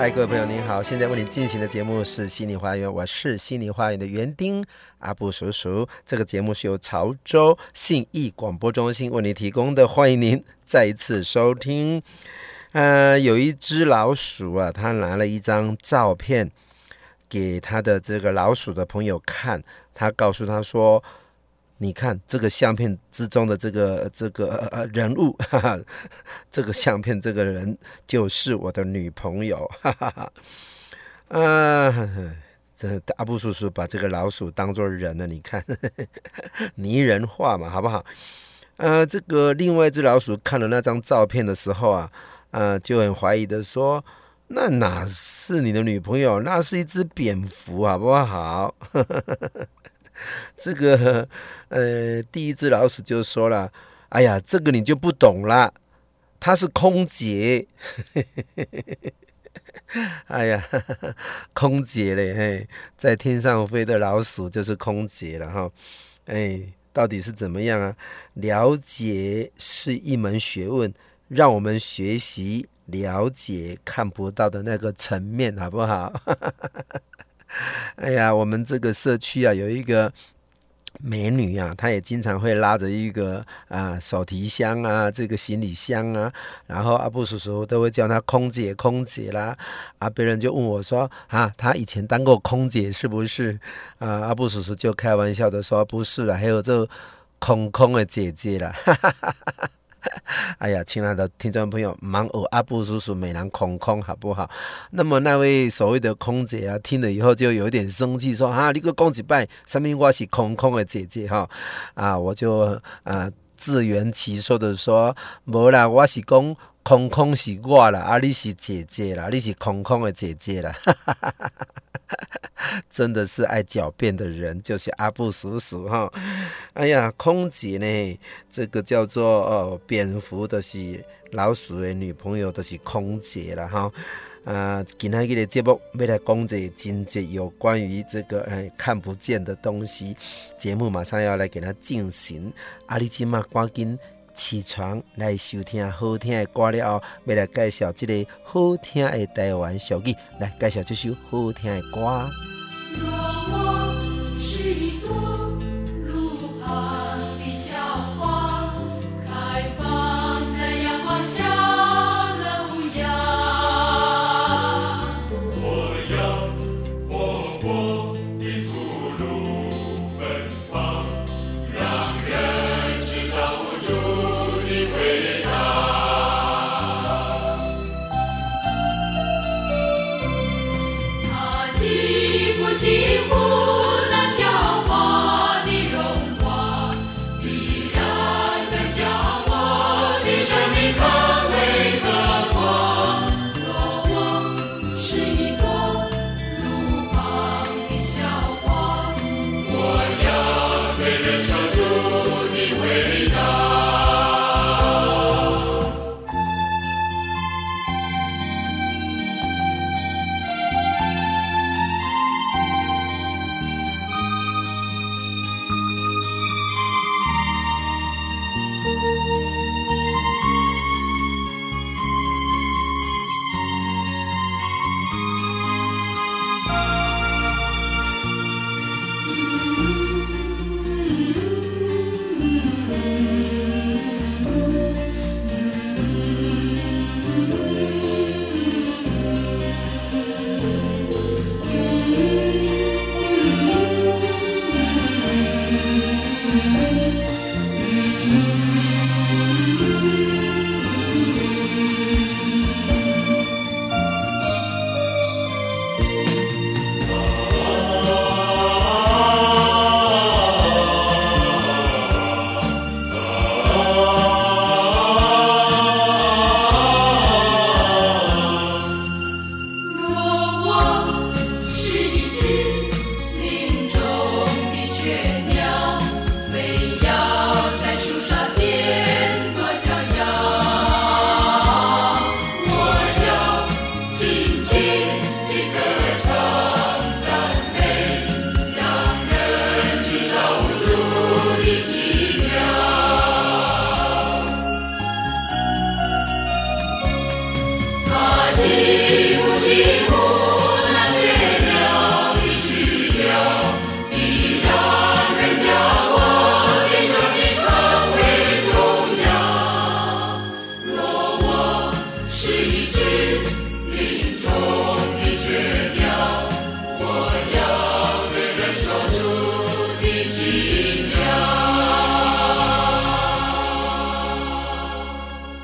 嗨，各位朋友，您好！现在为您进行的节目是《心灵花园》，我是《心灵花园》的园丁阿布叔叔。这个节目是由潮州信义广播中心为您提供的，欢迎您再一次收听。呃，有一只老鼠啊，他拿了一张照片给他的这个老鼠的朋友看，他告诉他说。你看这个相片之中的这个这个呃人物，哈哈，这个相片这个人就是我的女朋友，哈哈哈。啊，这阿布叔叔把这个老鼠当作人了，你看，拟人化嘛，好不好？呃，这个另外一只老鼠看了那张照片的时候啊，呃，就很怀疑的说：“那哪是你的女朋友？那是一只蝙蝠，好不好？” 这个呃，第一只老鼠就说了：“哎呀，这个你就不懂了，她是空姐。”哎呀，空姐嘞，嘿，在天上飞的老鼠就是空姐了哈。哎，到底是怎么样啊？了解是一门学问，让我们学习了解看不到的那个层面，好不好？哎呀，我们这个社区啊，有一个美女啊，她也经常会拉着一个啊手提箱啊，这个行李箱啊，然后阿布叔叔都会叫她空姐，空姐啦。啊，别人就问我说啊，她以前当过空姐是不是？啊，阿布叔叔就开玩笑的说不是了，还有这空空的姐姐啦。哈哈哈哈 哎呀，亲爱的听众朋友，忙偶，阿布叔叔美男空空好不好？那么那位所谓的空姐啊，听了以后就有点生气，说啊，你个公子拜，上面我是空空的姐姐哈，啊，我就啊自圆其说的说，无啦，我是讲空空是我啦，啊，你是姐姐啦，你是空空的姐姐啦。哈哈哈哈哈真的是爱狡辩的人，就是阿布叔叔哈。哎呀，空姐呢，这个叫做呃蝙蝠的是老鼠的女朋友，都是空姐了哈。啊，今天的节目要来讲这真节有关于这个哎看不见的东西，节目马上要来给他进行。阿里吉玛赶紧起床来收听好听的歌了后，要来介绍这个好听的台湾小语，来介绍这首好听的歌。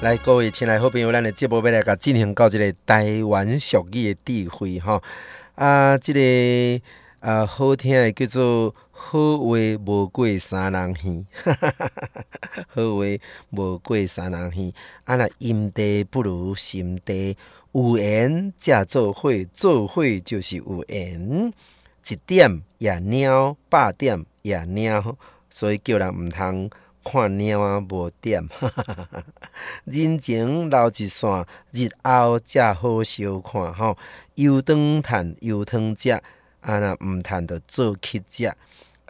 来，各位亲爱好朋友，咱的节目要来甲进行到这个台湾俗语的智慧哈啊，这个啊好听的叫做好话无过三人耳，好话无过三人耳，啊那阴地不如心地，有缘才做伙，做伙就是有缘，一点也鸟，百点也鸟，所以叫人毋通。看猫啊，无点，人情留一线，日后才好相看吼。又当趁又当食，啊若毋趁着做乞食。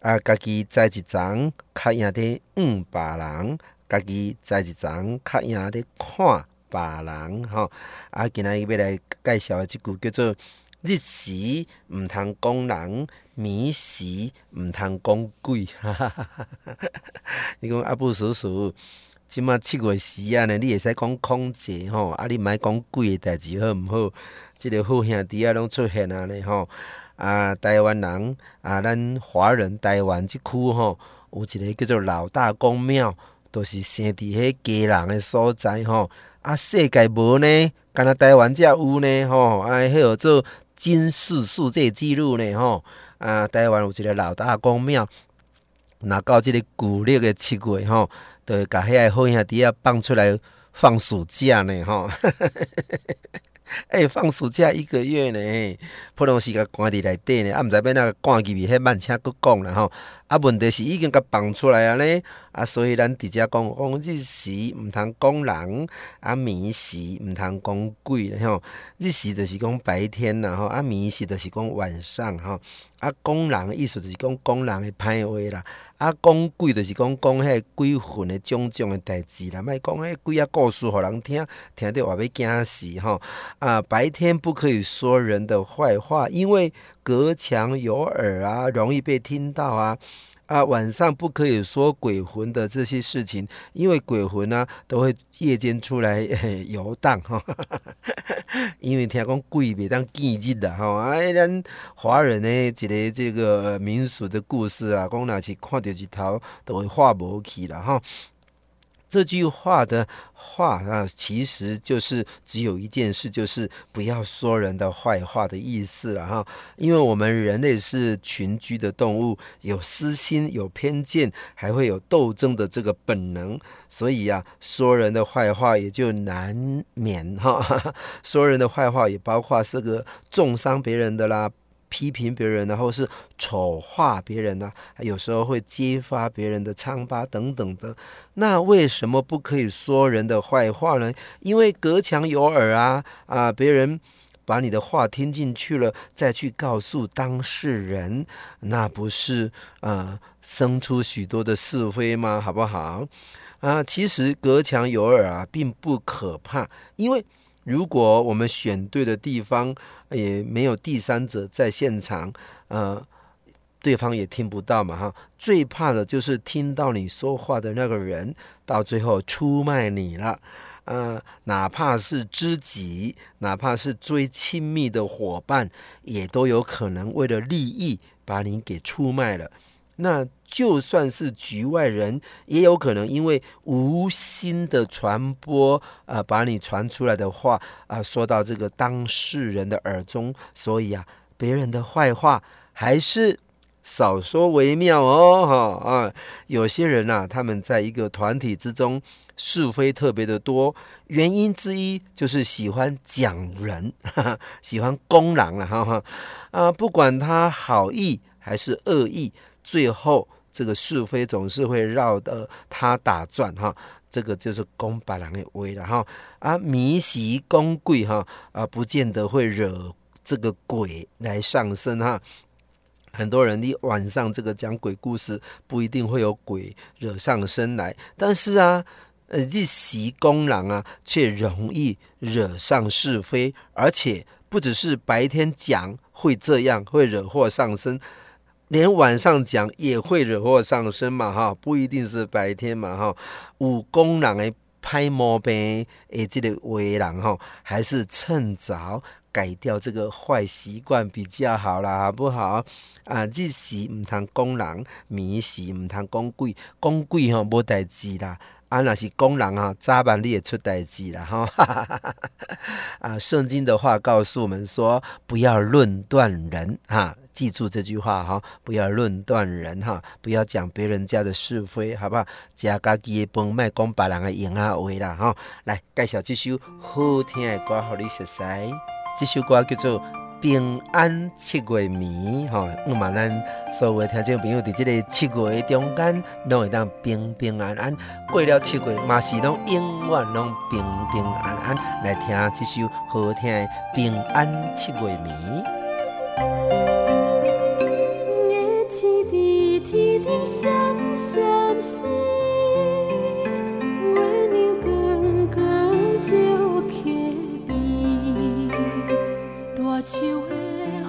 啊，家己栽一丛，较赢得养别人；家己栽一丛，较赢得看别人吼。啊，今仔日要来介绍的即句叫做。日时毋通讲人，眠时毋通讲鬼。你讲阿布叔叔，即马七月时啊呢，你会使讲空姐吼，啊你毋爱讲鬼诶代志好毋好？即、个好兄弟啊，拢出现啊咧吼。啊，台湾人啊，咱华人台湾即区吼，有一个叫做老大公庙，都、是生伫迄家人诶所在吼。啊，世界无呢，干那台湾才有呢吼。啊，迄号做。金氏世界纪录呢？吼啊！台湾有一个老大公庙，那到即个旧历的七月吼，就会甲遐个好兄弟啊放出来放暑假呢？吼。哎、欸，放暑假一个月呢，普通时甲关伫内底呢，啊，毋知要哪个赶入去，迄慢车佫讲啦吼。啊，问题是已经甲放出来啊咧，啊，所以咱直接讲讲日时毋通讲人，啊，暝时毋通讲鬼吼。日时就是讲白天啦吼，啊，暝时就是讲晚上吼。啊，讲人的意思就是讲讲人的歹话啦。啊，讲鬼就是讲讲迄个鬼魂的种种的代志啦。莫讲迄鬼啊故事，互人听，听着话要惊死吼。啊，白天不可以说人的坏话，因为隔墙有耳啊，容易被听到啊。啊，晚上不可以说鬼魂的这些事情，因为鬼魂呢、啊、都会夜间出来游荡哈。因为听讲鬼袂当见日的哈，哎，咱华人呢一个这个民俗的故事啊，讲若是看到一头都会化无去了哈。这句话的话啊，其实就是只有一件事，就是不要说人的坏话的意思了哈。因为我们人类是群居的动物，有私心、有偏见，还会有斗争的这个本能，所以啊，说人的坏话也就难免哈。说人的坏话也包括这个重伤别人的啦。批评别人，然后是丑化别人呢、啊？有时候会揭发别人的疮疤等等的。那为什么不可以说人的坏话呢？因为隔墙有耳啊啊！别人把你的话听进去了，再去告诉当事人，那不是啊生出许多的是非吗？好不好？啊，其实隔墙有耳啊，并不可怕，因为。如果我们选对的地方，也没有第三者在现场，呃，对方也听不到嘛，哈。最怕的就是听到你说话的那个人，到最后出卖你了，呃，哪怕是知己，哪怕是最亲密的伙伴，也都有可能为了利益把你给出卖了。那就算是局外人，也有可能因为无心的传播，啊、把你传出来的话，啊、说到这个当事人的耳中，所以啊，别人的坏话还是少说为妙哦，哈啊，有些人呐、他们在一个团体之中是非特别的多，原因之一就是喜欢讲人，哈 哈喜欢攻人了，哈哈，啊，不管他好意还是恶意。最后，这个是非总是会绕的他打转哈，这个就是讲别人的话了哈。啊，迷习讲鬼哈，啊，不见得会惹这个鬼来上身哈。很多人你晚上这个讲鬼故事，不一定会有鬼惹上身来，但是啊，呃，日时讲人啊，却容易惹上是非，而且不只是白天讲会这样，会惹祸上身。连晚上讲也会惹祸上身嘛，哈，不一定是白天嘛，哈。有讲人的歹毛病，诶，这个为人哈，还是趁早改掉这个坏习惯比较好啦，好不好？啊，日时唔通讲人，暝时唔通讲鬼，讲鬼吼无代志啦。啊，若是讲人啊，早晚你也出代志啦哈。啊，圣经的话告诉我们说，不要论断人哈，记住这句话哈，不要论断人哈，不要讲别人家的是非，好不好？食家己的饭，莫讲别人的闲仔话啦哈。来介绍这首好听的歌，互你熟悉。这首歌叫做。平安七月暝，吼，我嘛咱所有的听众朋友，伫这个七月中间，拢会当平平安安过了七月，嘛是拢永远拢平平安安来听这首好听的《平安七月暝》。秋的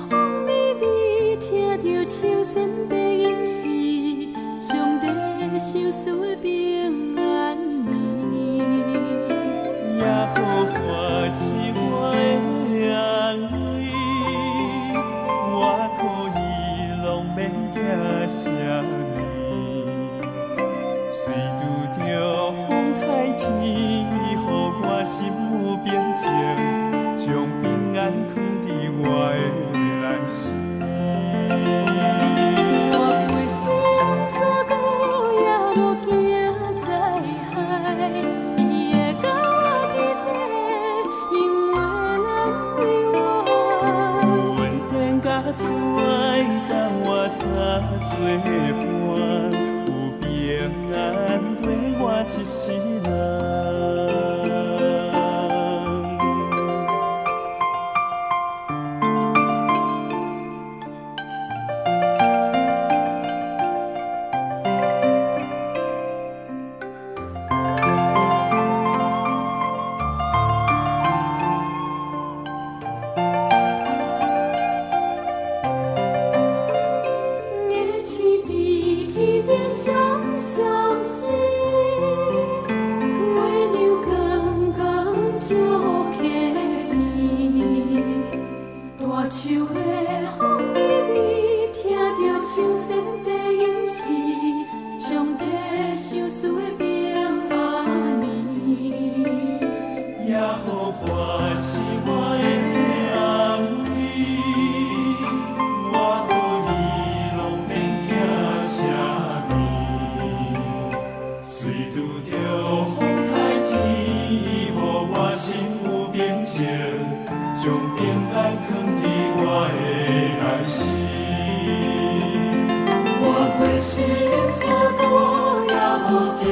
风微微，听着秋山的吟时，上帝相思的平安暝。是我的安，我可以拢免惊啥物，虽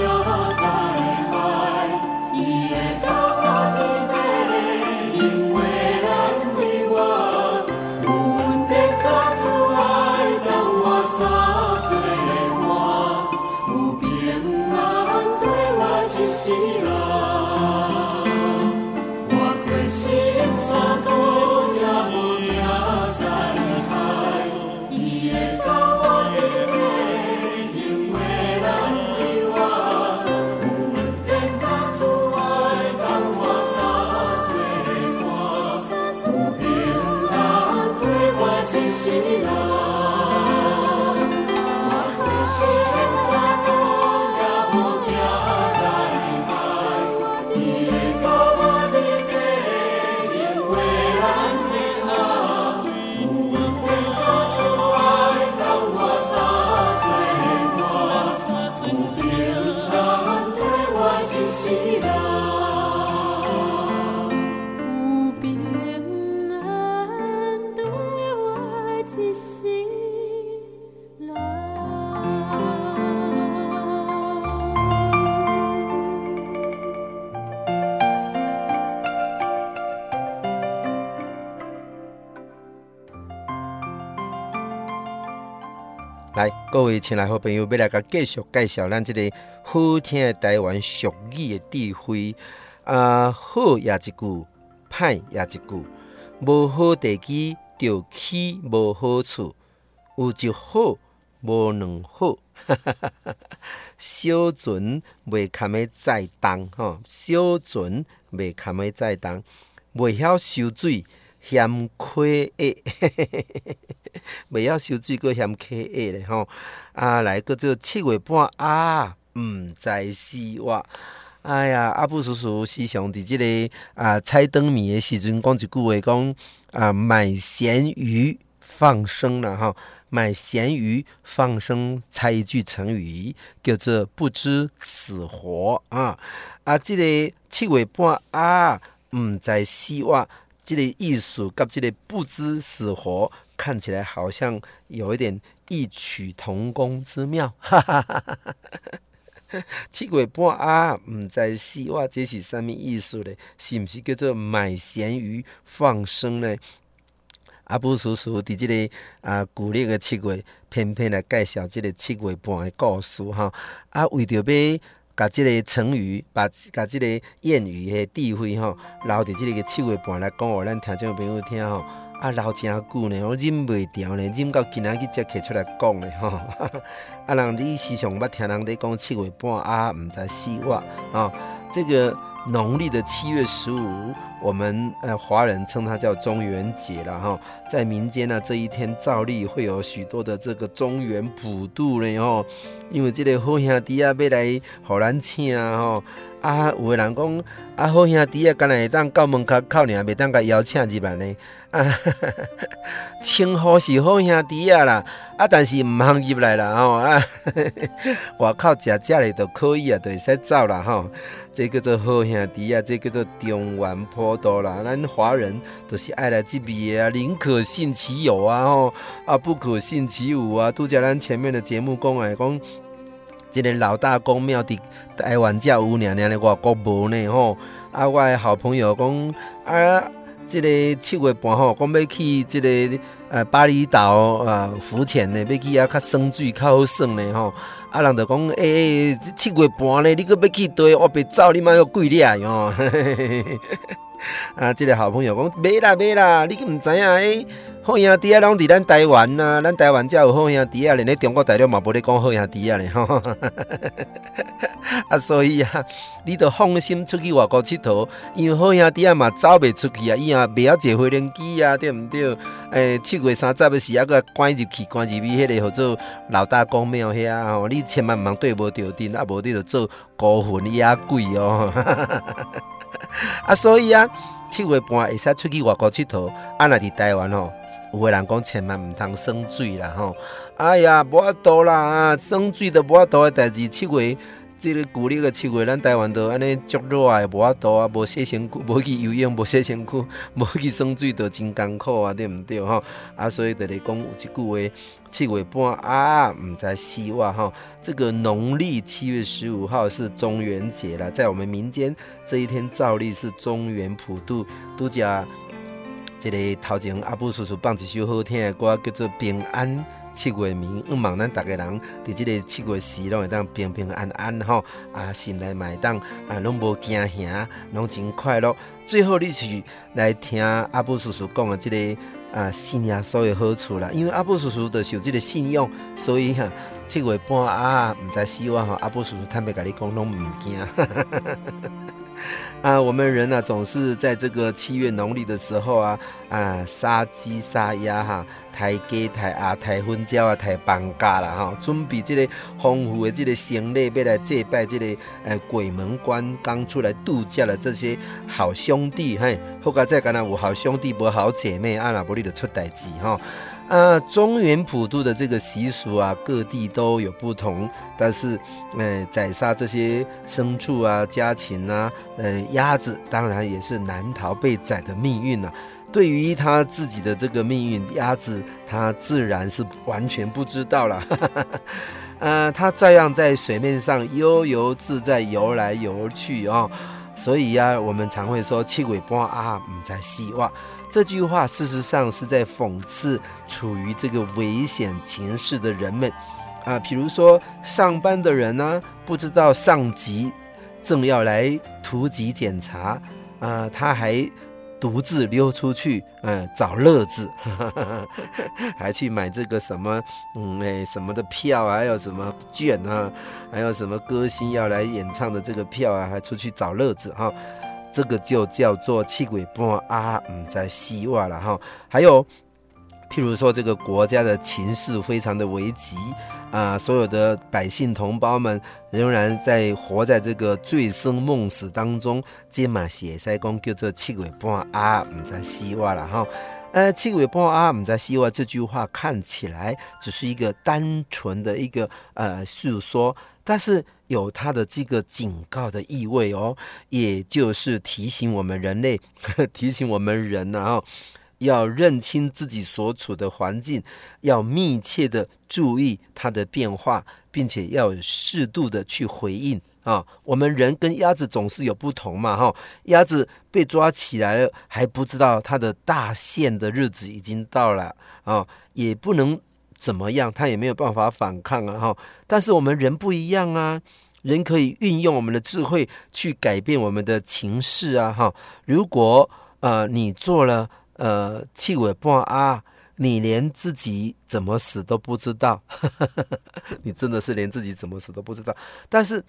来，各位亲爱好朋友，要来甲继续介绍咱这个好听的台湾俗语的智慧。啊，好也一句，歹也一句，无好地基就起无好处，有一好无两好，小船袂堪的载重，吼，小船袂堪的载重，袂晓收水。嫌亏诶，袂晓收水，搁嫌亏诶咧吼。啊，来个做七月半啊，毋知死活。哎呀，阿布叔叔时常伫即个啊猜灯谜的时阵讲一句话，讲啊买咸鱼放生了哈，买咸鱼放生，猜一句成语叫做不知死活啊。啊，即、这个七月半啊，毋知死活，即个意思甲即个不知死活看起来好像有一点异曲同工之妙，七月半啊，毋知死活，这是啥物意思咧？是毋是叫做买咸鱼放生咧？阿布叔叔伫即个啊旧历的七月，偏偏来介绍即个七月半的故事哈。啊，为着要甲即个成语，把甲即个谚语的智慧吼，留伫即个七月半来讲互咱听众朋友听吼。啊，留真久呢，我忍袂住呢，忍到今仔日才摕出来讲的吼。啊，人你时常捌听人伫讲七月半啊，毋知死活啊。这个农历的七月十五，我们呃华人称它叫中元节了哈。在民间呢，这一天照例会有许多的这个中元普渡呢吼。因为这个好兄弟啊，要来好难请吼。啊，有个人讲啊，好兄弟啊，干来会当到门口口尔，袂当甲邀请入来呢。啊，称呼是好兄弟啊啦，啊，但是毋通入来啦吼啊。外口食食咧都可以啊，就会使走啦吼。这叫做好兄弟啊，这叫做中原普渡啦。咱华人都是爱来这边啊，宁可信其有啊吼，啊不可信其无啊。拄则咱前面的节目讲诶，讲。这个老大公庙伫台湾才有，娘娘的外国无呢吼。啊，我的好朋友讲啊，这个七月半吼，讲要去这个呃巴厘岛啊浮潜呢，要去遐较耍水较好耍呢吼。啊，人就讲诶、欸，七月半呢，你阁要去佗？我别走，你妈要跪咧哟。啊，这个好朋友讲，没啦没啦，你毋知影诶。好兄弟啊，拢伫咱台湾呐，咱台湾才有好兄弟啊，连咧中国大陆嘛无咧讲好兄弟啊咧吼。啊，所以啊，你着放心出去外国佚佗，因为好兄弟啊嘛走袂出去啊，伊也袂晓坐飞轮机啊，对毋对？诶、欸，七月三十的时啊，搁关入去，关入去迄个叫做老大公庙遐吼，你千万毋通对无着阵，啊无你着做孤魂野鬼哦。啊，所以啊。七月半会使出去外国佚佗，啊，若伫台湾吼，有个人讲千万毋通耍水啦吼。哎呀，无法度啦，耍水都无法度的代志。七月，这个旧历的七月，咱台湾都安尼足热的，无法度啊，无洗身躯，无去游泳，无洗身躯，无去耍水，都真艰苦啊，对毋对吼？啊，所以就来讲有一句话。七月半啊，毋知死活哈。这个农历七月十五号是中元节了，在我们民间这一天照例是中元普渡。拄只这个头前阿布叔叔放一首好听的歌，叫做《平安七月眠》。希望咱逐个人伫这个七月时拢会当平平安安吼，啊，心内嘛会当啊，拢无惊吓，拢真快乐。最后，你去来听阿布叔叔讲的这个。啊，信耶稣有好处啦，因为阿布叔叔就是有这个信用，所以哈、啊，七月半啊，毋知死活吼，阿布叔叔坦白甲你讲，拢毋惊。啊，我们人呢、啊，总是在这个七月农历的时候啊，啊，杀鸡杀鸭哈，抬鸡抬鸭抬粉鸟啊，抬放假啦哈，准备这个丰富的这个行李，要来祭拜这个呃鬼门关刚出来度假的这些好兄弟嘿，后加再讲呢，有好兄弟无好姐妹，啊，那不利的出代志哈。中原普渡的这个习俗啊，各地都有不同。但是，呃，宰杀这些牲畜啊、家禽啊，呃，鸭子当然也是难逃被宰的命运呐、啊。对于他自己的这个命运，鸭子他自然是完全不知道了。呃，他照样在水面上悠游自在游来游去啊、哦。所以呀、我们常会说七月半啊，毋知死活。这句话事实上是在讽刺处于这个危险情势的人们，啊，比如说上班的人呢、不知道上级正要来突击检查，啊，他还独自溜出去，嗯，找乐子，还去买这个什么，嗯，哎，什么的票啊，还有什么券啊，还有什么歌星要来演唱的这个票啊，还出去找乐子哈。这个就叫做气鬼半啊，毋知死活了哈。还有譬如说，这个国家的情势非常的危急啊，所有的百姓同胞们仍然在活在这个醉生梦死当中。这嘛是会使讲叫做气鬼半啊，唔知死活了哈。呃，七鬼半啊，唔知死活这句话看起来只是一个单纯的一个呃诉说，但是有它的这个警告的意味哦，也就是提醒我们人类，提醒我们人啊。要认清自己所处的环境，要密切的注意它的变化，并且要适度的去回应啊。我们人跟鸭子总是有不同嘛，哈。鸭子被抓起来了，还不知道它的大限的日子已经到了啊，也不能怎么样，他也没有办法反抗啊，哈。但是我们人不一样啊，人可以运用我们的智慧去改变我们的情势啊，哈。如果呃你做了。呃，七月半啊，你连自己怎么死都不知道，你真的是连自己怎么死都不知道。但是，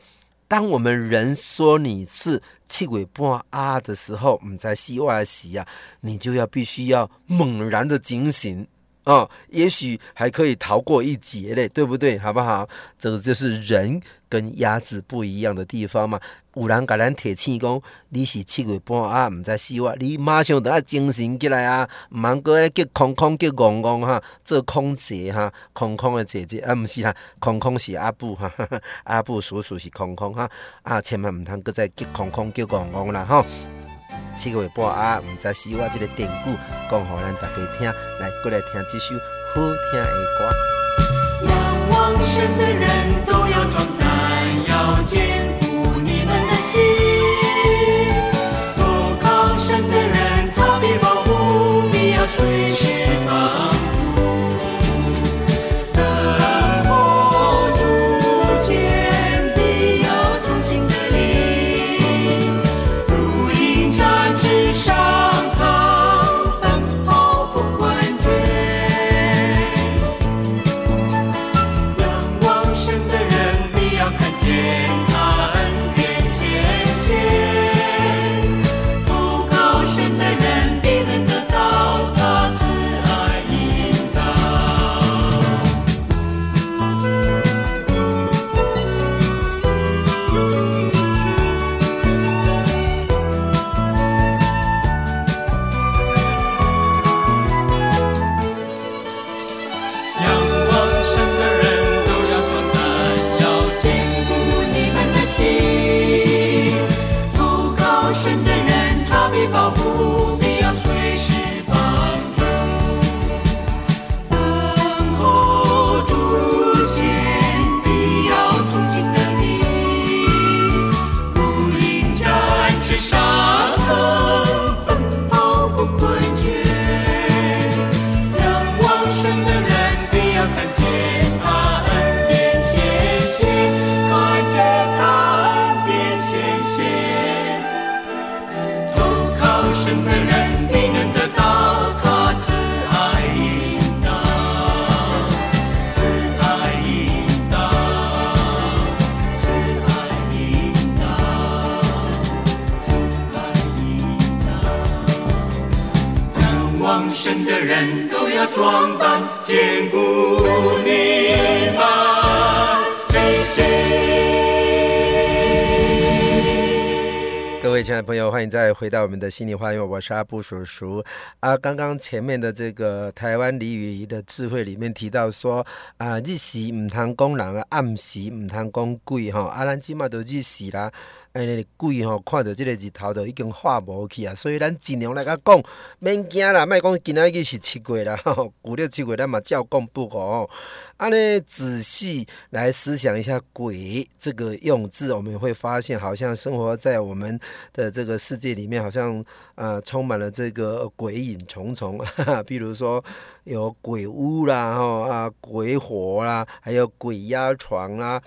当我们人说你是气鬼半啊的时候，我们在西外西啊，你就要必须要猛然的警醒。哦，也许还可以逃过一劫嘞，对不对？好不好？这个就是人跟鸭子不一样的地方嘛。有人甲咱提醒讲，你是七月半啊，唔知死活，你马上都要精神起来啊，唔通搁爱叫空空叫怣怣哈，做空姐哈，空空的姐姐啊，唔是啦，空空是阿布哈，阿布叔叔是空空哈，啊，千万唔通搁再叫空空叫怣怣啦哈。七月半啊，唔知死活，这个典故讲互咱大家听，来过来听这首好听的歌。仰望神的人都要壮胆，要坚往生的人都要装扮坚固的马背。各位亲爱的朋友，欢迎再回到我们的心灵花园，我是阿布叔叔啊。刚刚前面的这个台湾俚语的智慧里面提到说啊，日时唔通讲人啊，暗时唔通讲鬼哈。啊，咱今嘛都日时啦。哎，鬼吼，看到这个日头都已经化无去啊，所以咱尽量来甲讲，免惊啦，莫讲今仔日是七月啦，古六七月咱嘛照讲不哦。啊，呢仔细来思想一下“鬼”这个用字，我们会发现，好像生活在我们的这个世界里面，好像呃充满了这个鬼影重重。哈哈，比如说有鬼屋啦，吼啊，鬼火啦，还有鬼压床啦。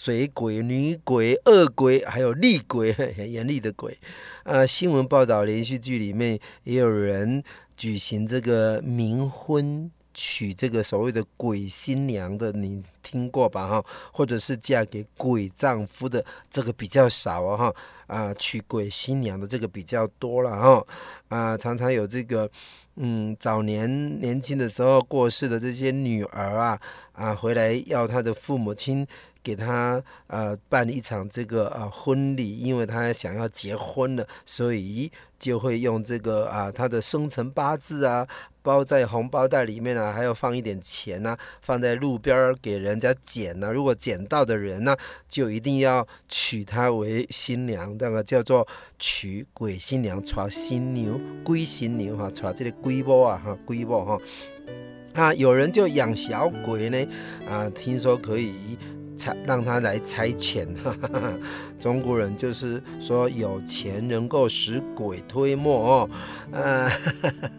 水鬼、女鬼、恶鬼，还有厉鬼，很 严厉的鬼。啊，新闻报道连续剧里面也有人举行这个冥婚娶这个所谓的鬼新娘的，你听过吧？哈，或者是嫁给鬼丈夫的，这个比较少啊，哈，啊，娶鬼新娘的这个比较多了，哈，啊，常常有这个，嗯，早年年轻的时候过世的这些女儿啊，啊，回来要她的父母亲。给他呃办一场这个呃婚礼，因为他想要结婚了，所以就会用这个啊他的生辰八字啊包在红包袋里面啊，还要放一点钱呐、啊，放在路边给人家捡呢、啊。如果捡到的人呢，就一定要娶她为新娘，那个叫做娶鬼新娘，娶新娘，鬼新娘哈，娶这个鬼婆啊哈，鬼婆哈。啊，有人就养小鬼呢，啊，听说可以。拆让他来拆钱，哈哈哈，中国人就是说有钱能够使鬼推磨哦，呃，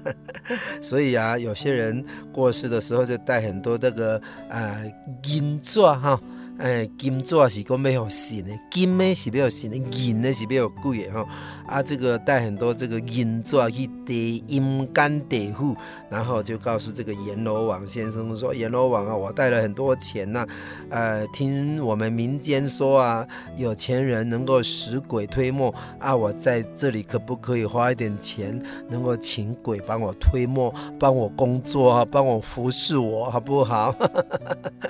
所以啊，有些人过世的时候就带很多这个呃银镯哈。哎，金纸是讲没有神的，金的是没有神的，银的是没有鬼的哈。啊，这个带很多这个银纸去地阴干地府，然后就告诉这个阎罗王先生说：“阎罗王啊，我带了很多钱呐、啊，呃，听我们民间说啊，有钱人能够使鬼推磨啊，我在这里可不可以花一点钱，能够请鬼帮我推磨，帮我工作啊，帮我服侍我，好不好？”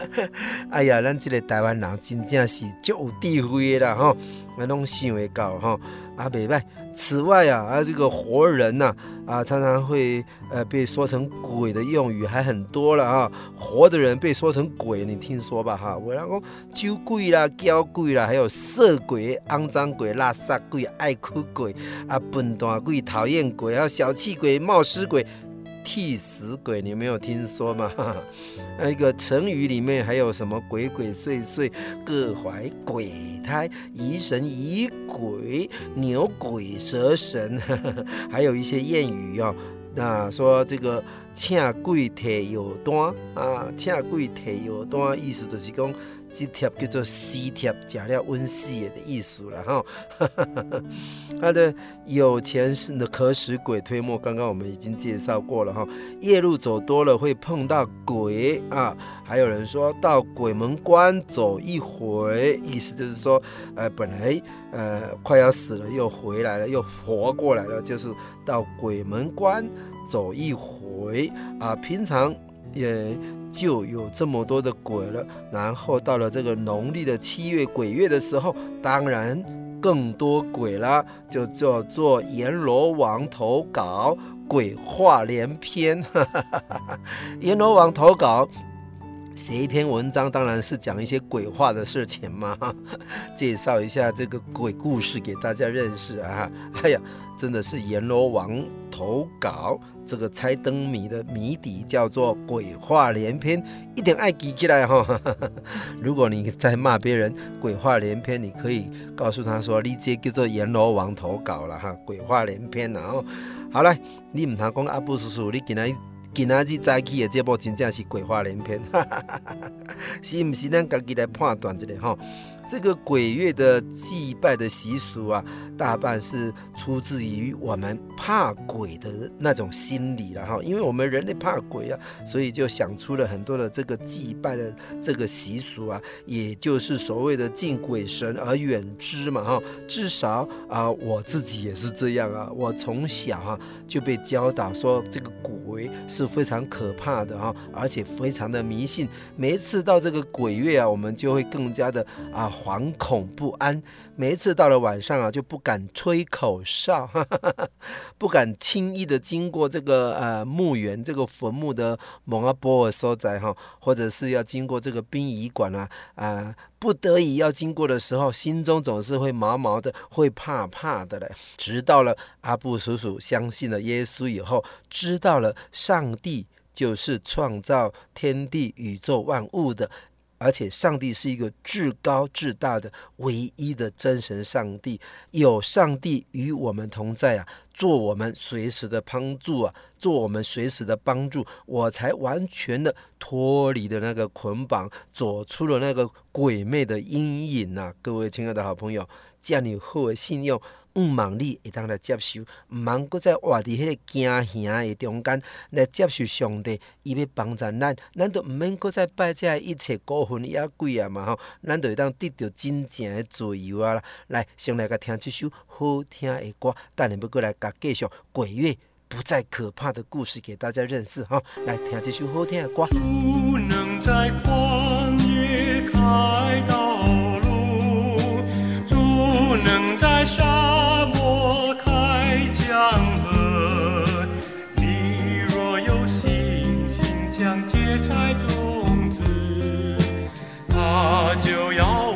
哎呀，咱这个台台湾人真正是足有智慧的啦，吼，我拢想会到吼，啊，袂歹。此外啊，啊，这个活人呐，啊，常常会呃被说成鬼的用语还很多了啊。活的人被说成鬼，你听说吧？哈，我讲酒鬼啦、娇鬼啦，还有色鬼、肮脏鬼、垃圾鬼、爱哭鬼啊、笨蛋鬼、讨厌鬼啊、小气鬼、冒失鬼。替死鬼，你没有听说吗？那个成语里面还有什么鬼鬼祟祟、各怀鬼胎、疑神疑鬼、牛鬼蛇神，还有一些谚语哦。那说这个请鬼提药单啊，请鬼提药单，意思就是讲。这帖叫做西帖，假料温死的意思了哈。他的有钱是的可使鬼推磨，刚刚我们已经介绍过了哈。夜路走多了会碰到鬼啊，还有人说到鬼门关走一回，意思就是说，呃，本来呃快要死了，又回来了，又活过来了，就是到鬼门关走一回啊。平常也。就有这么多的鬼了，然后到了这个农历的七月鬼月的时候，当然更多鬼了，就叫做阎罗王投稿，鬼话连篇。阎罗王投稿写一篇文章，当然是讲一些鬼话的事情嘛，介绍一下这个鬼故事给大家认识啊。哎呀，真的是阎罗王投稿。这个猜灯谜的谜底叫做“鬼话连篇”，一点爱记起来哈。如果你在骂别人“鬼话连篇”，你可以告诉他说：“你这叫做阎罗王投稿了哈，鬼话连篇然后好了，你唔通讲阿布叔叔，你今仔今仔日早起的这部真正是鬼话连篇，是唔是？咱家己来判断一下哈。这个鬼月的祭拜的习俗啊，大半是出自于我们怕鬼的那种心理了哈。因为我们人类怕鬼啊，所以就想出了很多的这个祭拜的这个习俗啊，也就是所谓的敬鬼神而远之嘛哈。至少啊，我自己也是这样啊。我从小啊就被教导说，这个鬼是非常可怕的哈，而且非常的迷信。每一次到这个鬼月啊，我们就会更加的啊。惶恐不安，每一次到了晚上啊，就不敢吹口哨，哈哈哈，不敢轻易的经过这个呃墓园、这个坟墓的蒙阿波尔所在哈，或者是要经过这个殡仪馆啊啊、呃，不得已要经过的时候，心中总是会毛毛的，会怕怕的嘞。直到了阿布叔叔相信了耶稣以后，知道了上帝就是创造天地宇宙万物的。而且上帝是一个至高至大的唯一的真神上帝，有上帝与我们同在啊，做我们随时的帮助啊，做我们随时的帮助，我才完全的脱离了那个捆绑，走出了那个鬼魅的阴影呐、啊！各位亲爱的好朋友，叫你好的信用，毋茫你会当来接受，毋茫搁再活伫迄个惊吓的中间来接受上帝，伊要帮助咱，咱都毋免搁再拜这一切孤魂野鬼啊嘛吼，咱就会当得到真正的自由啊！来，先来甲听这首好听的歌，等下要过来甲继续鬼月不再可怕的故事给大家认识哈！来听这首好听的歌。不能在旷野开沙漠开江河。你若有信心，像芥菜种子，他就要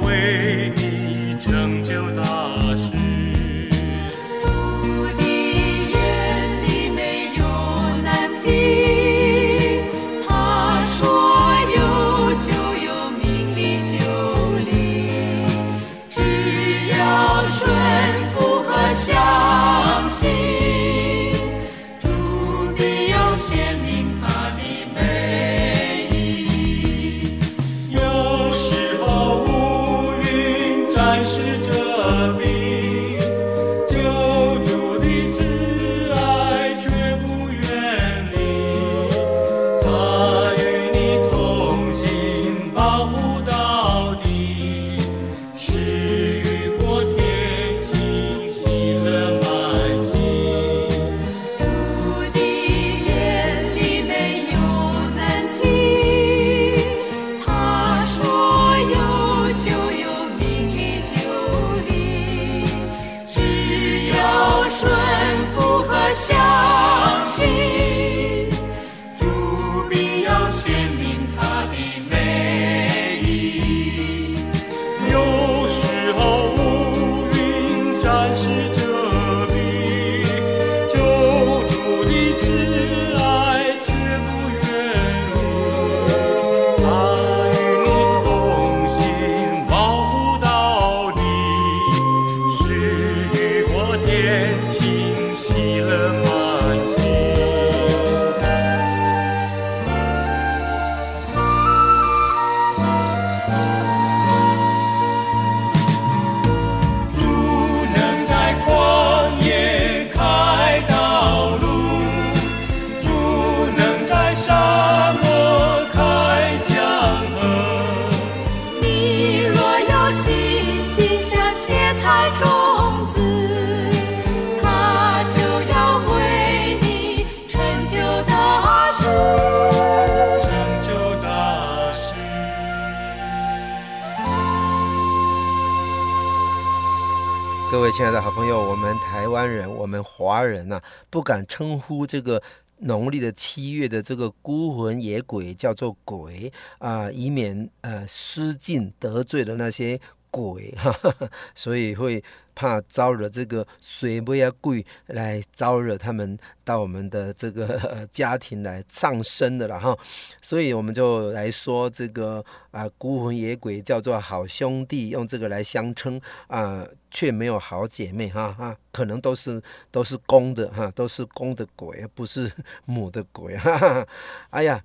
各位亲爱的好朋友，我们台湾人，我们华人呐、不敢称呼这个农历的七月的这个孤魂野鬼叫做鬼啊、以免呃失敬得罪了那些鬼哈，哈，所以会怕招惹这个水不要鬼来招惹他们到我们的这个、家庭来上身的了哈，所以我们就来说这个啊、孤魂野鬼叫做好兄弟，用这个来相称啊。却没有好姐妹哈哈，可能都是都是公的哈，都是公的鬼，不是母的鬼哈哈。哎呀，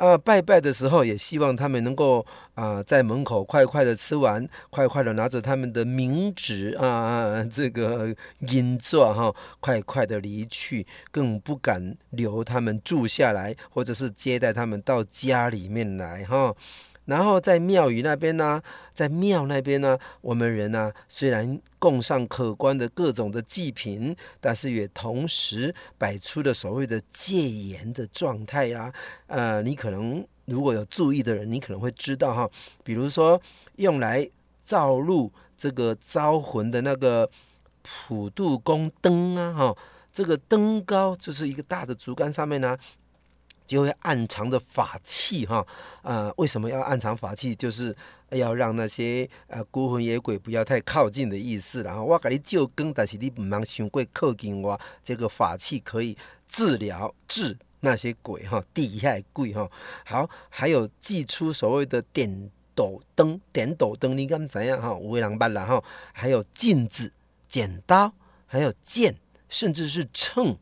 啊拜拜的时候也希望他们能够啊在门口快快的吃完，快快的拿着他们的冥纸啊这个银座哈，快快的离去，更不敢留他们住下来，或者是接待他们到家里面来哈。然后在庙宇那边呢、在庙那边呢、我们人呢、啊，虽然供上可观的各种的祭品，但是也同时摆出了所谓的戒严的状态啦、啊。呃，你可能如果有注意的人，你可能会知道哈，比如说用来照路这个招魂的那个普度宫灯啊，哈，这个灯高就是一个大的竹竿上面呢、就会暗藏的法器哈，呃，为什么要暗藏法器？就是要让那些呃孤魂野鬼不要太靠近的意思。然后我给你照光，但是你不能想过靠近我。这个法器可以治疗治那些鬼哈，地下鬼哈。好，还有祭出所谓的点斗灯，点斗灯你敢知样哈？有的人捌啦哈。还有镜子、剪刀，还有剑，甚至是秤。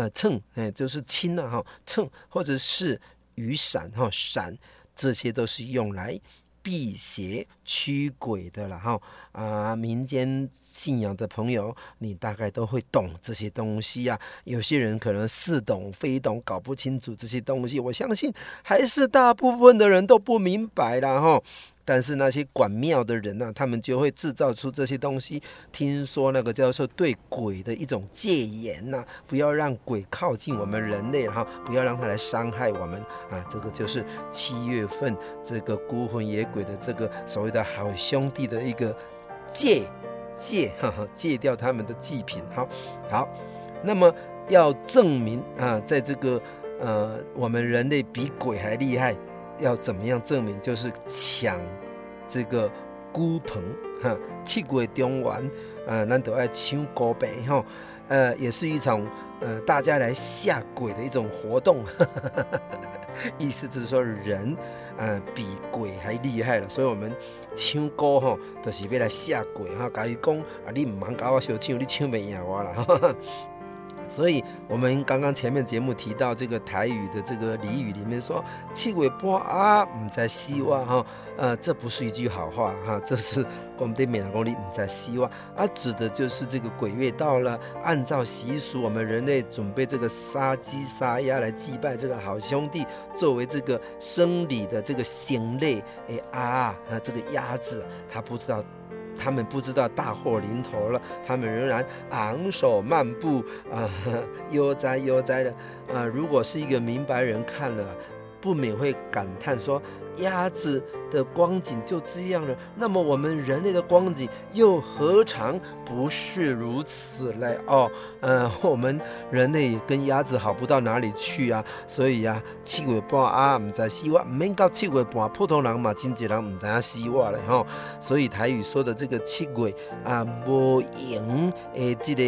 呃，秤，哎，就是轻了哈，秤或者是雨伞哈，伞，这些都是用来辟邪驱鬼的了哈啊，民间信仰的朋友，你大概都会懂这些东西呀、啊。有些人可能似懂非懂，搞不清楚这些东西。我相信还是大部分的人都不明白了哈。但是那些管庙的人呢、他们就会制造出这些东西。听说那个叫做对鬼的一种戒严呐、不要让鬼靠近我们人类哈，不要让他来伤害我们啊。这个就是七月份这个孤魂野鬼的这个所谓的好兄弟的一个戒戒哈哈，戒掉他们的祭品。好，好，那么要证明啊，在这个呃，我们人类比鬼还厉害。要怎么样证明？就是抢这个孤棚哈，七鬼中元，呃，难得爱抢孤棚吼，呃，也是一场呃大家来吓鬼的一种活动，意思就是说人呃比鬼还厉害了，所以我们抢孤哈，都、就是要来吓鬼哈，甲伊讲啊，你唔忙搞我小抢，你抢不赢我了。所以，我们刚刚前面节目提到这个台语的这个俚语里面说“七鬼波啊，唔在希望哈”，呃，这不是一句好话哈，这是我们的闽南语里唔在希望啊，指的就是这个鬼月到了，按照习俗，我们人类准备这个杀鸡杀鸭来祭拜这个好兄弟，作为这个生理的这个先例。哎啊啊，这个鸭子，他不知道。他们不知道大祸临头了，他们仍然昂首漫步啊，悠哉悠哉的啊。如果是一个明白人看了，不免会感叹说。鸭子的光景就这样了，那么我们人类的光景又何尝不是如此嘞？哦，嗯、呃，我们人类也跟鸭子好不到哪里去啊，所以呀、啊，七月半啊，唔知死活，唔免到七月半，普通人嘛，真济人唔知影死活嘞吼。所以台语说的这个七月啊，无迎诶，这个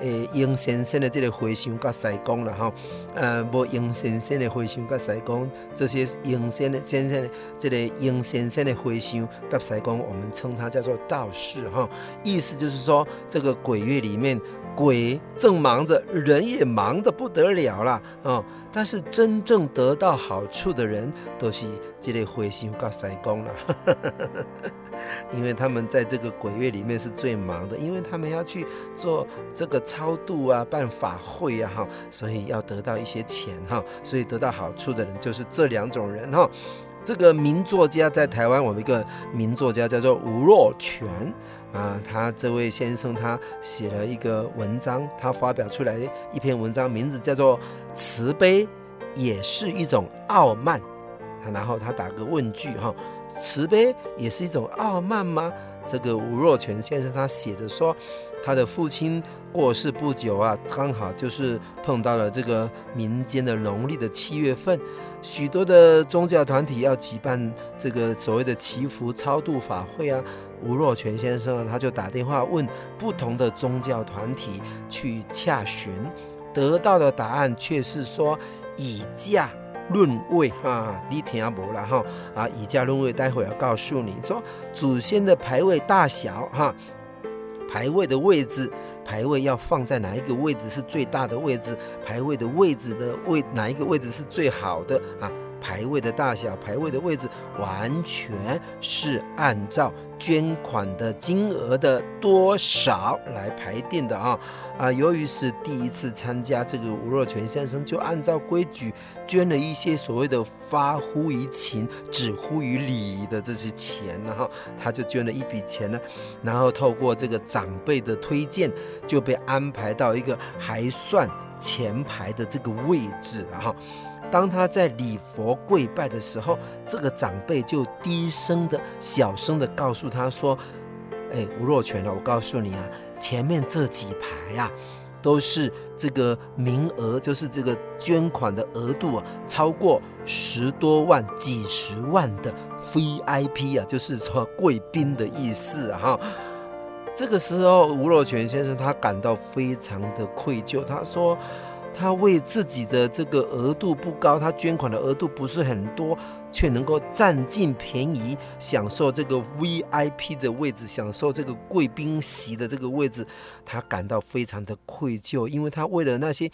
诶，迎先生的这个回乡甲西公了哈，呃，无迎先生的回乡甲西公，这些迎先的先生。这个迎先生的回乡，甲西公，我们称他叫做道士哈，意思就是说，这个鬼月里面，鬼正忙着，人也忙得不得了了啊。但是真正得到好处的人，都是这个回乡甲西公了，因为他们在这个鬼月里面是最忙的，因为他们要去做这个超度啊、办法会啊哈，所以要得到一些钱哈，所以得到好处的人就是这两种人哈。这个名作家在台湾，我们一个名作家叫做吴若权啊，他这位先生他写了一个文章，他发表出来一篇文章，名字叫做《慈悲也是一种傲慢》，然后他打个问句哈，慈悲也是一种傲慢吗？这个吴若权先生他写着说，他的父亲过世不久啊，刚好就是碰到了这个民间的农历的七月份。许多的宗教团体要举办这个所谓的祈福超度法会啊，吴若权先生他就打电话问不同的宗教团体去洽询，得到的答案却是说以价论位啊，你听无啦哈啊，以家论位，待会要告诉你说祖先的牌位大小哈，牌位的位置。牌位要放在哪一个位置是最大的位置？牌位的位置的位哪一个位置是最好的啊？牌位的大小，牌位的位置，完全是按照捐款的金额的多少来排定的啊啊！由于是第一次参加，这个吴若权先生就按照规矩捐了一些所谓的发乎于情、止乎于礼的这些钱，然后他就捐了一笔钱呢，然后透过这个长辈的推荐，就被安排到一个还算前排的这个位置，然后。当他在礼佛跪拜的时候，这个长辈就低声的、小声的告诉他说：“哎，吴若权啊，我告诉你啊，前面这几排啊，都是这个名额，就是这个捐款的额度啊，超过十多万、几十万的 VIP 啊，就是说贵宾的意思啊。哈，这个时候，吴若权先生他感到非常的愧疚，他说。他为自己的这个额度不高，他捐款的额度不是很多，却能够占尽便宜，享受这个 VIP 的位置，享受这个贵宾席的这个位置，他感到非常的愧疚，因为他为了那些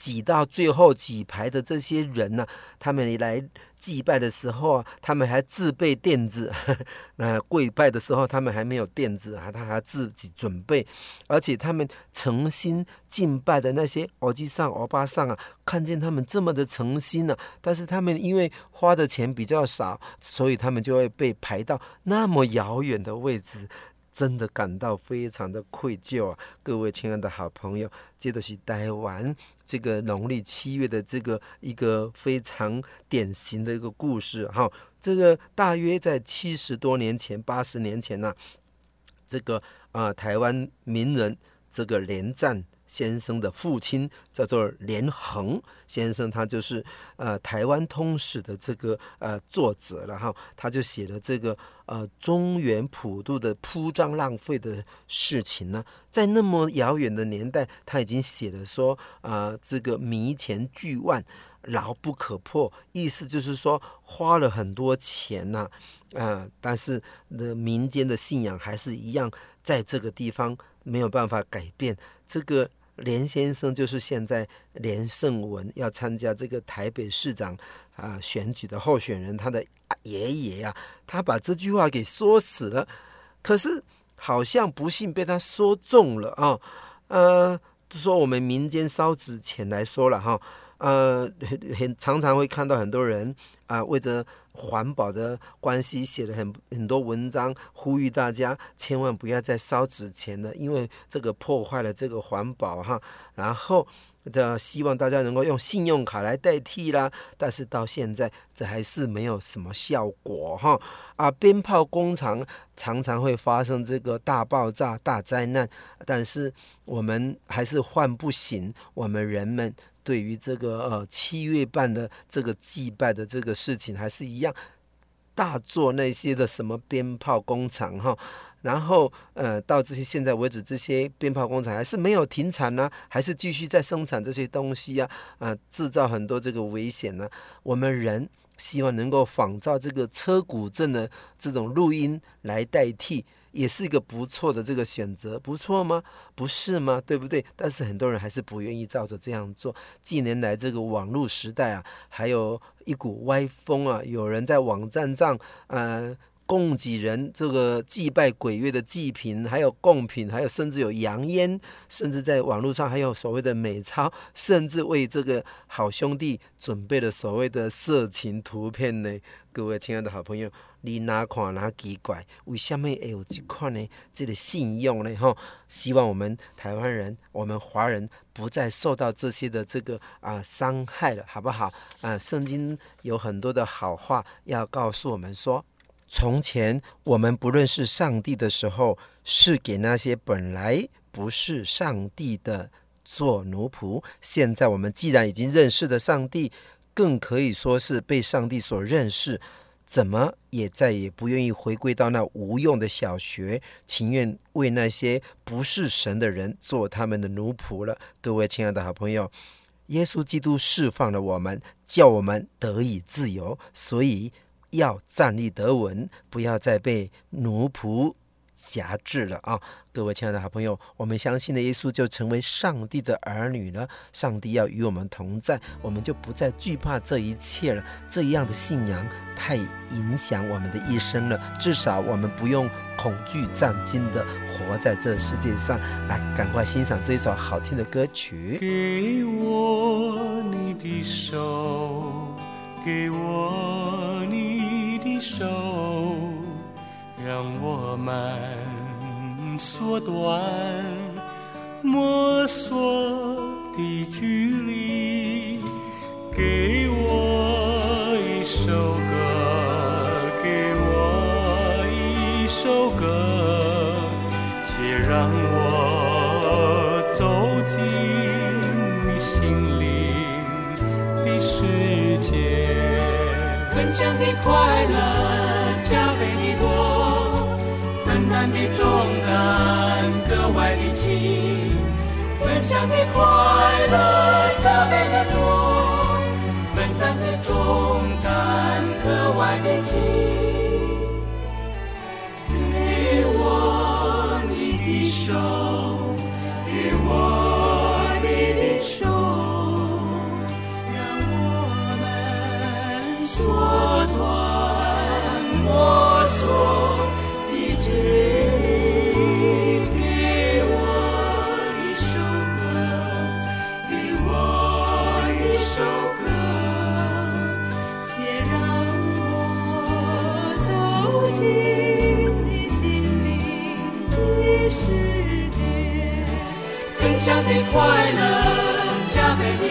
挤到最后几排的这些人呢、他们来祭拜的时候啊，他们还自备垫子。那跪拜的时候，他们还没有垫子啊，他还自己准备。而且他们诚心敬拜的那些欧吉上、欧巴桑啊，看见他们这么的诚心呢、啊，但是他们因为花的钱比较少，所以他们就会被排到那么遥远的位置。真的感到非常的愧疚啊！各位亲爱的好朋友，这都是台湾这个农历七月的这个一个非常典型的一个故事哈。这个大约在七十多年前、八十年前呢、这个啊、呃、台湾名人这个连战。先生的父亲叫做连横先生，他就是呃台湾通史的这个呃作者，然后他就写了这个呃中原普渡的铺张浪费的事情呢，在那么遥远的年代，他已经写了说啊、呃、这个弥钱巨万，牢不可破，意思就是说花了很多钱呐、啊，呃，但是的民间的信仰还是一样，在这个地方没有办法改变这个。连先生就是现在连胜文要参加这个台北市长啊选举的候选人，他的爷爷呀，他把这句话给说死了。可是好像不幸被他说中了啊，呃，说我们民间烧纸钱来说了哈，呃，很很常常会看到很多人啊为着。环保的关系写了很很多文章，呼吁大家千万不要再烧纸钱了，因为这个破坏了这个环保哈。然后这希望大家能够用信用卡来代替啦，但是到现在这还是没有什么效果哈。啊，鞭炮工厂常常会发生这个大爆炸、大灾难，但是我们还是唤不醒我们人们。对于这个呃七月半的这个祭拜的这个事情，还是一样大做那些的什么鞭炮工厂哈，然后呃到这些现在为止，这些鞭炮工厂还是没有停产呢、还是继续在生产这些东西呀、啊，呃、制造很多这个危险呢、我们人希望能够仿照这个车古镇的这种录音来代替。也是一个不错的这个选择，不错吗？不是吗？对不对？但是很多人还是不愿意照着这样做。近年来这个网络时代啊，还有一股歪风啊，有人在网站上，呃。供给人这个祭拜鬼月的祭品，还有贡品，还有甚至有洋烟，甚至在网络上还有所谓的美钞，甚至为这个好兄弟准备了所谓的色情图片呢。各位亲爱的好朋友，你哪款哪奇怪？为什么会有这款呢？这个信用呢？哈，希望我们台湾人，我们华人不再受到这些的这个啊、伤害了，好不好？啊、圣经有很多的好话要告诉我们说。从前我们不认识上帝的时候，是给那些本来不是上帝的做奴仆。现在我们既然已经认识了上帝，更可以说是被上帝所认识，怎么也再也不愿意回归到那无用的小学，情愿为那些不是神的人做他们的奴仆了。各位亲爱的好朋友，耶稣基督释放了我们，叫我们得以自由，所以。要站立得稳，不要再被奴仆辖制了啊！各位亲爱的好朋友，我们相信的耶稣就成为上帝的儿女了。上帝要与我们同在，我们就不再惧怕这一切了。这样的信仰太影响我们的一生了。至少我们不用恐惧战惊的活在这世界上。来，赶快欣赏这一首好听的歌曲。给我你的手，给我你。手，让我们缩短摸索的距离。给我一首分享的快乐加倍的多，分担的重担格外的轻。分享的快乐加倍的多，分担的重担格外的轻。给我你的手，给我你的手，让我们。断我锁一句，给我一首歌，给我一首歌，且让我走进你心灵的世界，分享的快乐加倍的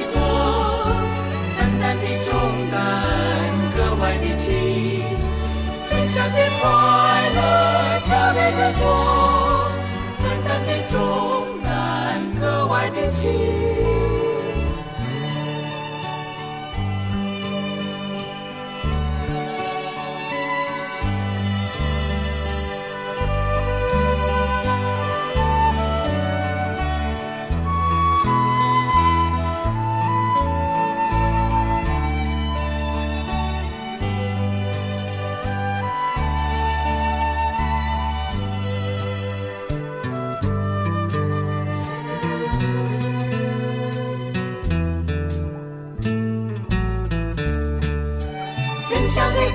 的快乐加倍的多，分担的重担格外的轻。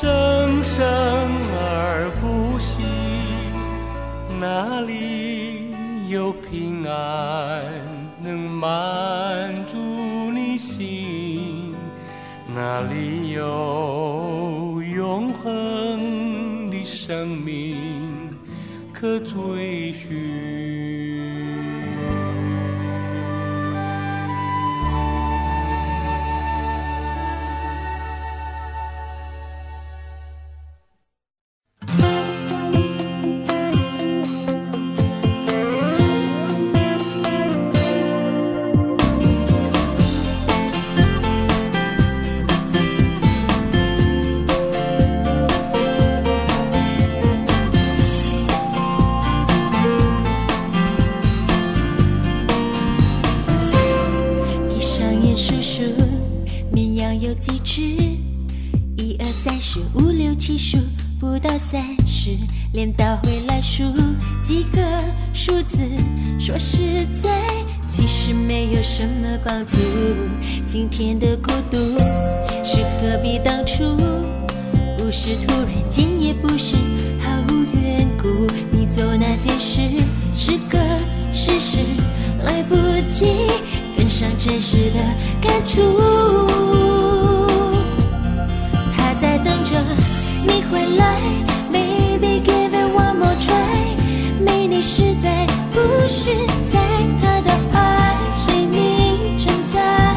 生生而不息，哪里有平安，能满足你心，哪里有永恒的生命可追寻。连倒回来数几个数字。说实在，其实没有什么帮助。今天的孤独是何必当初？不是突然间，也不是毫无缘故。你做那件事是个事实，来不及跟上真实的感触。他在等着你回来你实在不是在他的爱随你存在，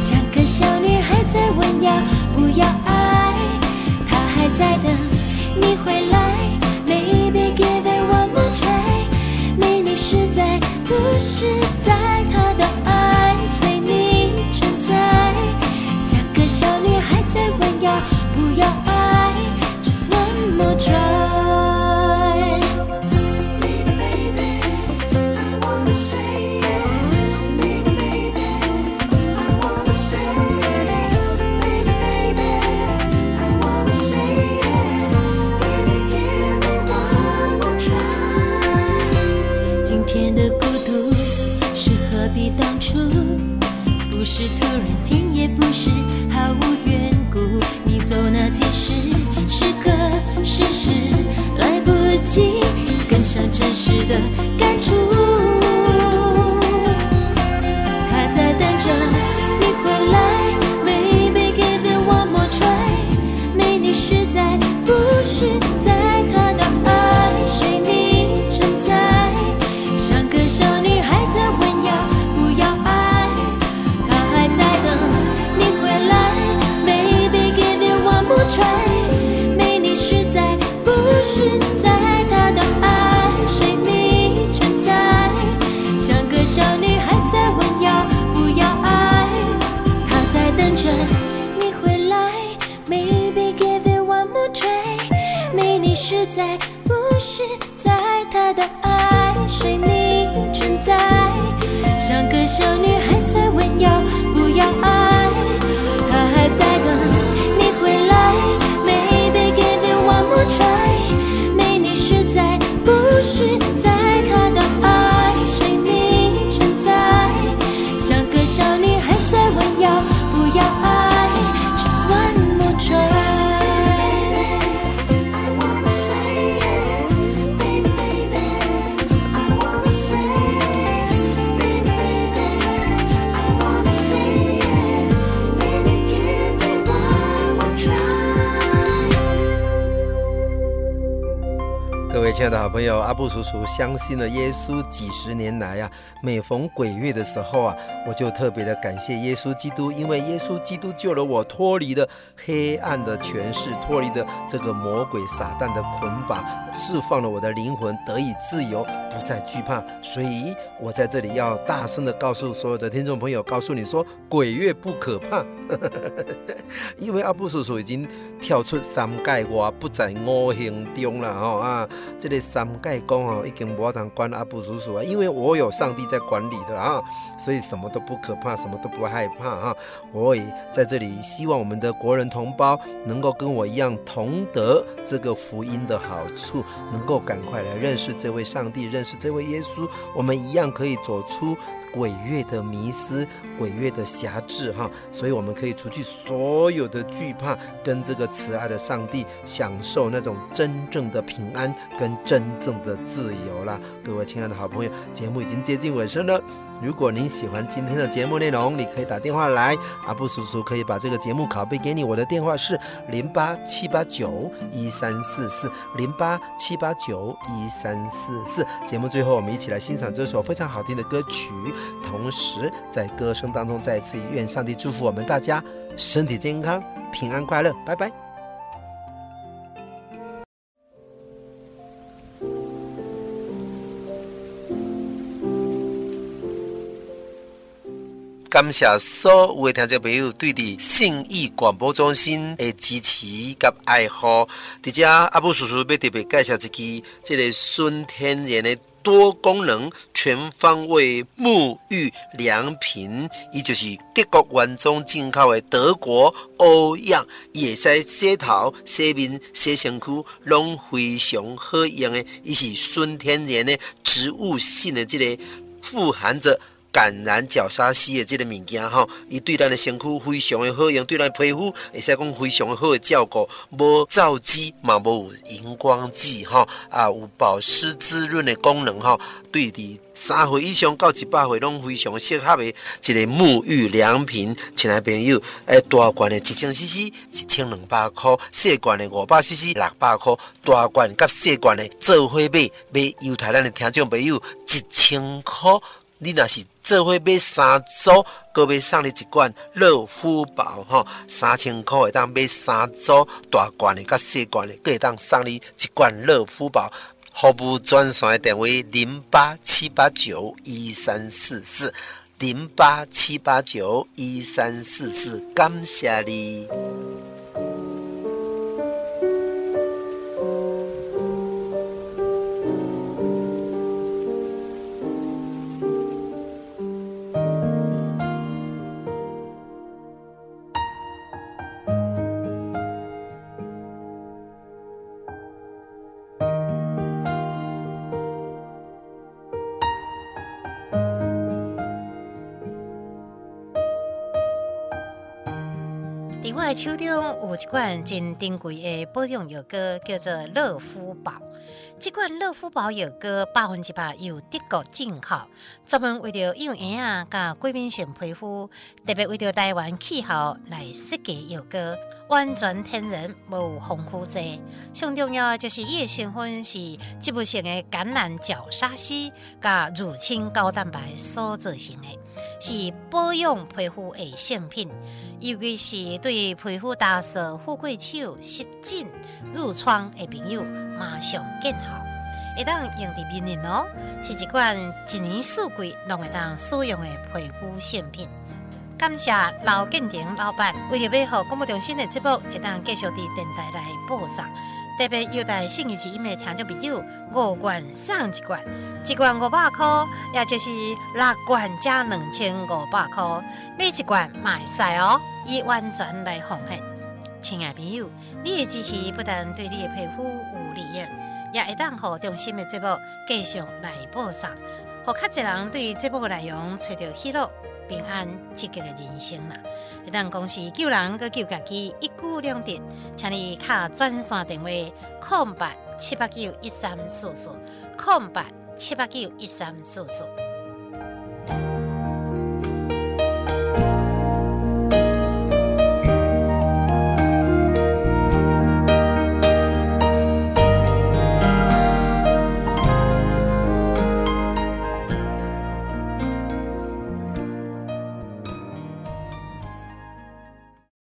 像个小女孩在问要不要爱，他还在等你回来亲爱的好朋友，阿布叔叔相信了耶稣几十年来啊，每逢鬼月的时候啊，我就特别的感谢耶稣基督，因为耶稣基督救了我，脱离了黑暗的权势，脱离了这个魔鬼撒旦的捆绑，释放了我的灵魂，得以自由，不再惧怕。所以，我在这里要大声的告诉所有的听众朋友，告诉你说，鬼月不可怕，因为阿布叔叔已经跳出三界外，不在五行中了哦啊。这个三界公哦，已经无当管阿布叔叔啊，因为我有上帝在管理的啊，所以什么都不可怕，什么都不害怕啊。我也在这里希望我们的国人同胞能够跟我一样同得这个福音的好处，能够赶快来认识这位上帝，认识这位耶稣，我们一样可以走出。鬼月的迷思，鬼月的辖制，哈，所以我们可以除去所有的惧怕，跟这个慈爱的上帝享受那种真正的平安跟真正的自由啦。各位亲爱的好朋友，节目已经接近尾声了。如果您喜欢今天的节目内容，你可以打电话来，阿布叔叔可以把这个节目拷贝给你。我的电话是零八七八九一三四四零八七八九一三四四。节目最后，我们一起来欣赏这首非常好听的歌曲，同时在歌声当中再次愿上帝祝福我们大家身体健康、平安快乐。拜拜。感谢所有的听众朋友对的信义广播中心的支持กับ爱护。在这阿布叔叔要特别介绍一支这个纯天然的多功能全方位沐浴良品，伊就是德国原装进口的德国欧漾，伊会使洗头、洗面、洗身躯，拢非常好用的。伊是纯天然的植物性的这个富含着。橄榄角鲨烯的这个物件吼，伊对咱的身躯非常的好用，对咱的皮肤会使讲非常的好的照顾，无皂基嘛，无荧光剂吼，啊有保湿滋润的功能吼，对伫三岁以上到一百岁拢非常适合的一个沐浴良品。亲爱朋友，诶，大罐的一千 CC 一千两百块，细罐的五百 CC 六百块，大罐甲细罐的做伙买，买犹太咱的听众朋友一千块，你若是。做伙买三组，阁买送你一罐乐肤宝吼，三千块会当买三组大罐的，甲细罐的，阁会当送你一罐乐肤宝。服务专线电话零八七八九一三四四零八七八九一三四四，感谢你。在我的手中有一款真珍贵的保养药膏，叫做乐肤宝。这款乐肤宝药膏百分之百由德国进口，专门为着幼儿啊、甲过敏性皮肤，特别为着台湾气候来设计药膏，完全天然，无防腐剂。上重要就是伊的成分是植物性的橄榄角鲨烯，甲乳清高蛋白所制成的，是保养皮肤的圣品。尤其是对皮肤干涩、富贵手、湿疹、褥疮的朋友，马上见效，会当用在面脸哦。是一款一年四季拢会当使用的皮肤圣品。感谢刘建廷老板为了配合广播中心的节目，会当继续伫电台来播送。特别优待信义节目听众朋友五罐送一罐，一罐五百块，也就是六罐加两千五百块，每一罐卖晒哦，以完全来奉献。亲爱朋友，你的支持不但对你的皮肤有利益，也会当予中心的节目继续来播送，予较侪人对于节目的内容找到喜乐、平安、积极的人生啦。一旦公司救人，搁救家己，一举两得，请你卡专线电话：空八七八九一三四四，空八七八九一三四四。